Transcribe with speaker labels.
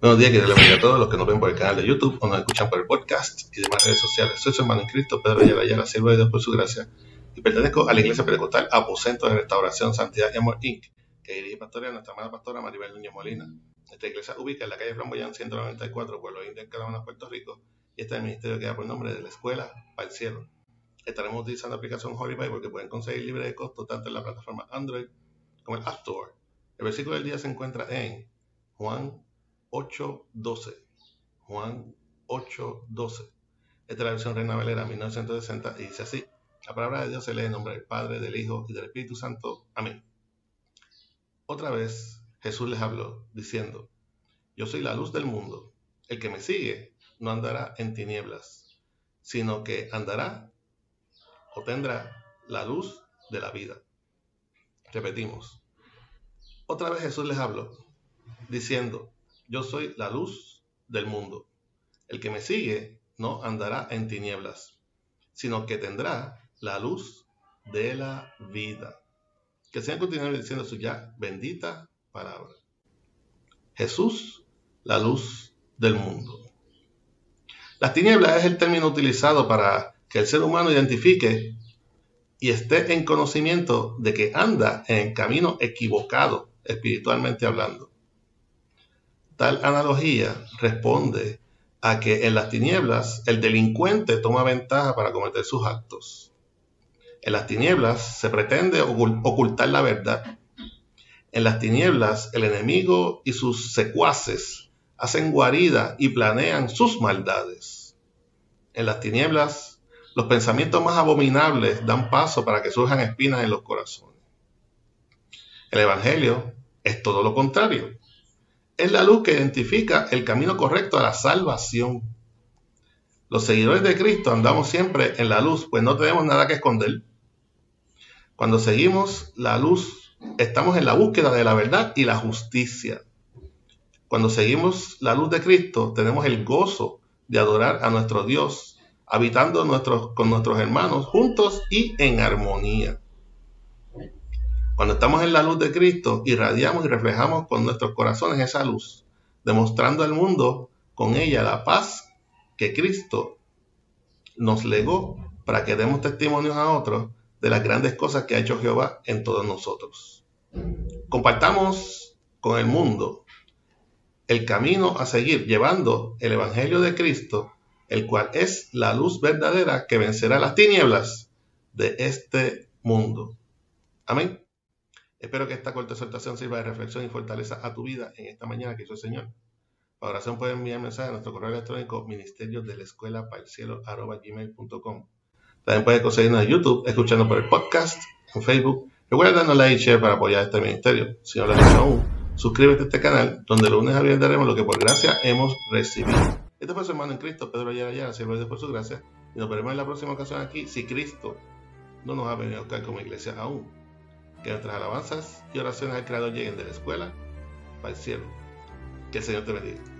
Speaker 1: Buenos días, quiero darle a todos los que nos ven por el canal de YouTube o nos escuchan por el podcast y demás redes sociales. Soy su hermano en Cristo, Pedro Ayala, siervo de Dios por su gracia, y pertenezco a la Iglesia Pentecostal Aposento de Restauración Santidad y Amor Inc., que dirige pastorea nuestra amada pastora Maribel Núñez Molina. Esta iglesia ubica en la calle Flamboyán 194, Pueblo Indio, en Puerto Rico, y este ministerio que da por nombre de la Escuela para el Cielo. Estaremos utilizando la aplicación Holy Bible que pueden conseguir libre de costo tanto en la plataforma Android como en App Store. El versículo del día se encuentra en Juan 8.12. Juan 8.12. Esta es la versión Reina Valera 1960 y dice así. La palabra de Dios se lee en nombre del Padre, del Hijo y del Espíritu Santo. Amén. Otra vez Jesús les habló diciendo, yo soy la luz del mundo. El que me sigue no andará en tinieblas, sino que andará o tendrá la luz de la vida. Repetimos. Otra vez Jesús les habló diciendo, yo soy la luz del mundo. El que me sigue no andará en tinieblas, sino que tendrá la luz de la vida. Que sean continuar diciendo su ya bendita palabra. Jesús, la luz del mundo. Las tinieblas es el término utilizado para que el ser humano identifique y esté en conocimiento de que anda en camino equivocado, espiritualmente hablando. Tal analogía responde a que en las tinieblas el delincuente toma ventaja para cometer sus actos. En las tinieblas se pretende ocultar la verdad. En las tinieblas el enemigo y sus secuaces hacen guarida y planean sus maldades. En las tinieblas los pensamientos más abominables dan paso para que surjan espinas en los corazones. El Evangelio es todo lo contrario es la luz que identifica el camino correcto a la salvación. Los seguidores de Cristo andamos siempre en la luz, pues no tenemos nada que esconder. Cuando seguimos la luz, estamos en la búsqueda de la verdad y la justicia. Cuando seguimos la luz de Cristo, tenemos el gozo de adorar a nuestro Dios, habitando con nuestros hermanos juntos y en armonía. Cuando estamos en la luz de Cristo, irradiamos y reflejamos con nuestros corazones esa luz, demostrando al mundo con ella la paz que Cristo nos legó para que demos testimonios a otros de las grandes cosas que ha hecho Jehová en todos nosotros. Compartamos con el mundo el camino a seguir llevando el Evangelio de Cristo, el cual es la luz verdadera que vencerá las tinieblas de este mundo. Amén. Espero que esta corta exhortación sirva de reflexión y fortaleza a tu vida en esta mañana que hizo el Señor. Para oración pueden enviar mensaje a nuestro correo electrónico ministerio de la. También puedes conseguirnos en YouTube, escuchando por el podcast, en Facebook. Recuerda darnos like y share para apoyar este ministerio. Si no lo has hecho aún, suscríbete a este canal, donde lunes a viernes daremos lo que por gracia hemos recibido. Este fue su hermano en Cristo, Pedro Ayala Ayala, siervo de por su gracia. Y nos veremos en la próxima ocasión aquí, si Cristo no nos ha venido a buscar como iglesia aún. Que nuestras alabanzas y oraciones al Creador lleguen de la escuela para el cielo. Que el Señor te bendiga.